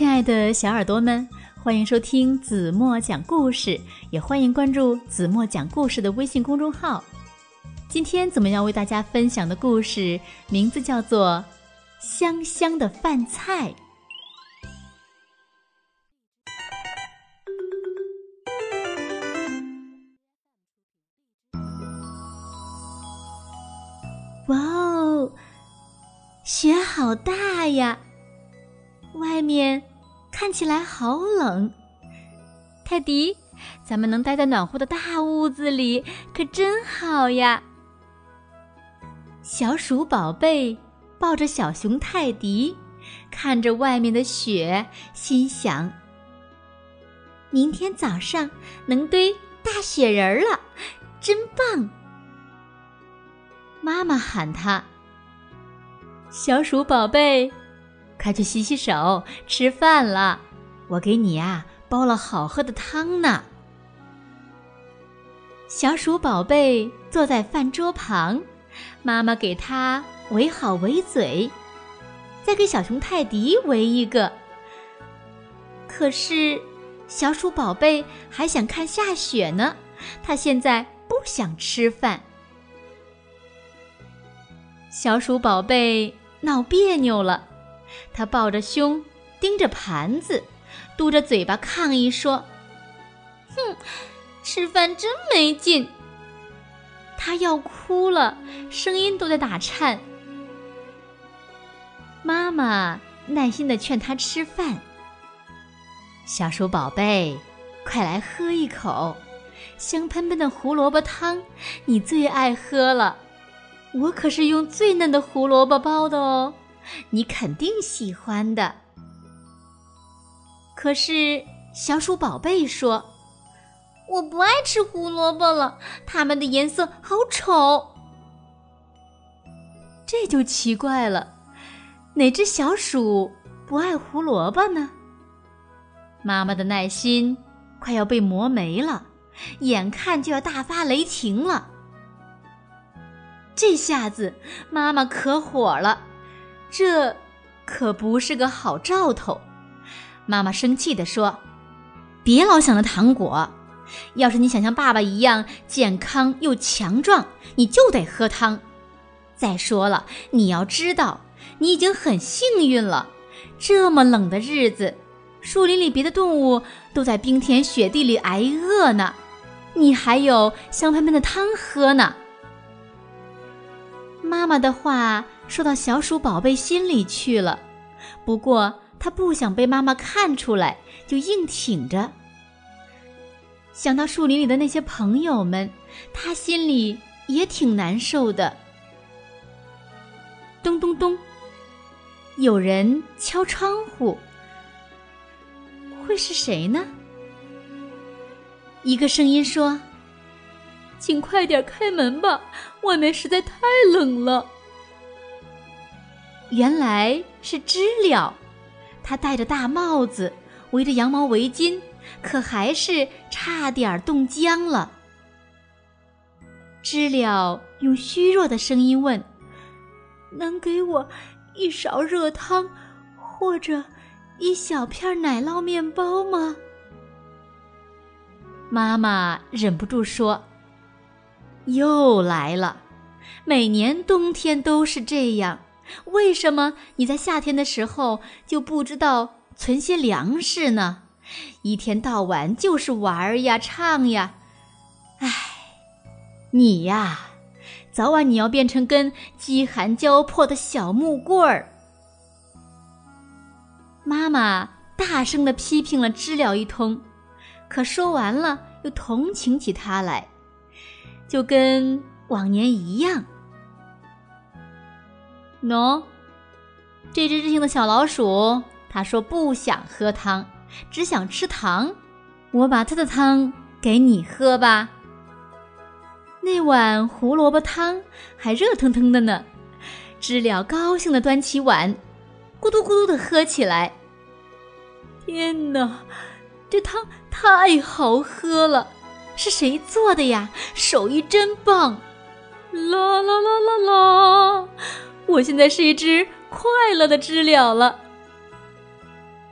亲爱的小耳朵们，欢迎收听子墨讲故事，也欢迎关注子墨讲故事的微信公众号。今天怎么样为大家分享的故事名字叫做《香香的饭菜》。哇哦，雪好大呀！外面看起来好冷。泰迪，咱们能待在暖和的大屋子里，可真好呀！小鼠宝贝抱着小熊泰迪，看着外面的雪，心想：明天早上能堆大雪人了，真棒！妈妈喊他：“小鼠宝贝，快去洗洗手，吃饭了。我给你呀煲了好喝的汤呢。”小鼠宝贝坐在饭桌旁，妈妈给他围好围嘴，再给小熊泰迪围一个。可是，小鼠宝贝还想看下雪呢，他现在不想吃饭。小鼠宝贝闹别扭了，他抱着胸，盯着盘子，嘟着嘴巴抗议说：“哼，吃饭真没劲。”他要哭了，声音都在打颤。妈妈耐心的劝他吃饭。小鼠宝贝，快来喝一口，香喷喷的胡萝卜汤，你最爱喝了。我可是用最嫩的胡萝卜包的哦，你肯定喜欢的。可是小鼠宝贝说：“我不爱吃胡萝卜了，它们的颜色好丑。”这就奇怪了，哪只小鼠不爱胡萝卜呢？妈妈的耐心快要被磨没了，眼看就要大发雷霆了。这下子，妈妈可火了，这可不是个好兆头。妈妈生气地说：“别老想着糖果，要是你想像爸爸一样健康又强壮，你就得喝汤。再说了，你要知道，你已经很幸运了。这么冷的日子，树林里别的动物都在冰天雪地里挨饿呢，你还有香喷喷的汤喝呢。”妈妈的话说到小鼠宝贝心里去了，不过他不想被妈妈看出来，就硬挺着。想到树林里的那些朋友们，他心里也挺难受的。咚咚咚，有人敲窗户，会是谁呢？一个声音说。请快点开门吧，外面实在太冷了。原来是知了，它戴着大帽子，围着羊毛围巾，可还是差点冻僵了。知了用虚弱的声音问：“能给我一勺热汤，或者一小片奶酪面包吗？”妈妈忍不住说。又来了，每年冬天都是这样。为什么你在夏天的时候就不知道存些粮食呢？一天到晚就是玩呀、唱呀。唉，你呀，早晚你要变成根饥寒交迫的小木棍儿。妈妈大声的批评了知了一通，可说完了又同情起他来。就跟往年一样。喏，这只任性的小老鼠，它说不想喝汤，只想吃糖。我把它的汤给你喝吧。那碗胡萝卜汤还热腾腾的呢。知了高兴的端起碗，咕嘟咕嘟的喝起来。天哪，这汤太好喝了！是谁做的呀？手艺真棒！啦啦啦啦啦！我现在是一只快乐的知了了。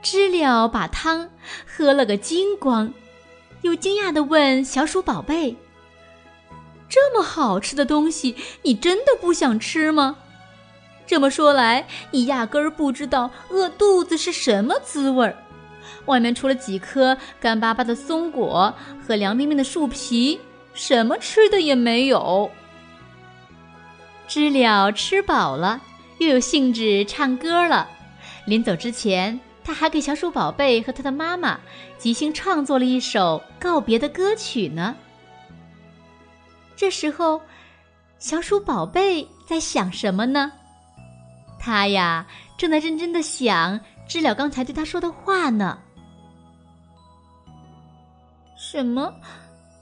知了把汤喝了个精光，又惊讶地问小鼠宝贝：“这么好吃的东西，你真的不想吃吗？”这么说来，你压根儿不知道饿肚子是什么滋味儿。外面除了几颗干巴巴的松果和凉冰冰的树皮，什么吃的也没有。知了吃饱了，又有兴致唱歌了。临走之前，他还给小鼠宝贝和他的妈妈即兴创作了一首告别的歌曲呢。这时候，小鼠宝贝在想什么呢？他呀，正在认真的想知了刚才对他说的话呢。什么？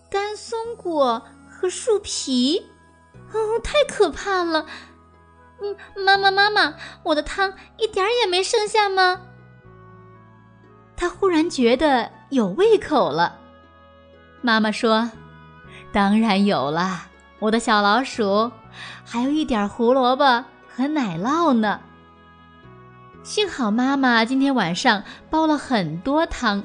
干松果和树皮？哦，太可怕了！嗯，妈妈，妈妈，我的汤一点儿也没剩下吗？他忽然觉得有胃口了。妈妈说：“当然有了，我的小老鼠，还有一点胡萝卜。”和奶酪呢？幸好妈妈今天晚上煲了很多汤。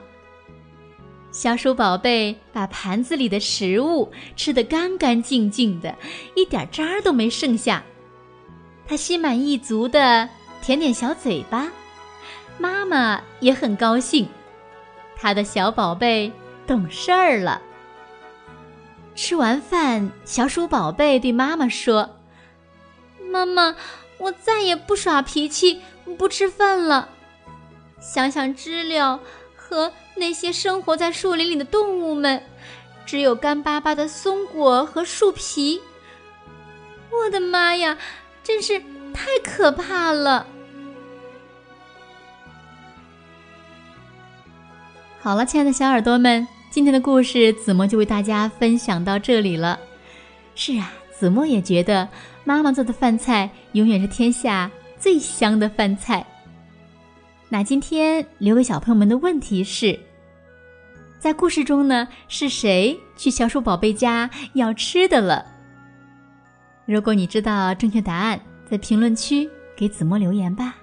小鼠宝贝把盘子里的食物吃得干干净净的，一点渣儿都没剩下。它心满意足地舔舔小嘴巴，妈妈也很高兴，他的小宝贝懂事儿了。吃完饭，小鼠宝贝对妈妈说：“妈妈。”我再也不耍脾气，不吃饭了。想想知了和那些生活在树林里的动物们，只有干巴巴的松果和树皮。我的妈呀，真是太可怕了！好了，亲爱的小耳朵们，今天的故事子墨就为大家分享到这里了。是啊，子墨也觉得。妈妈做的饭菜永远是天下最香的饭菜。那今天留给小朋友们的问题是：在故事中呢，是谁去小鼠宝贝家要吃的了？如果你知道正确答案，在评论区给子墨留言吧。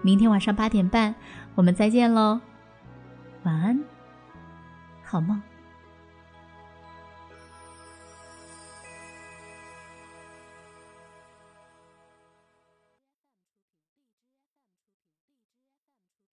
明天晚上八点半，我们再见喽！晚安，好梦。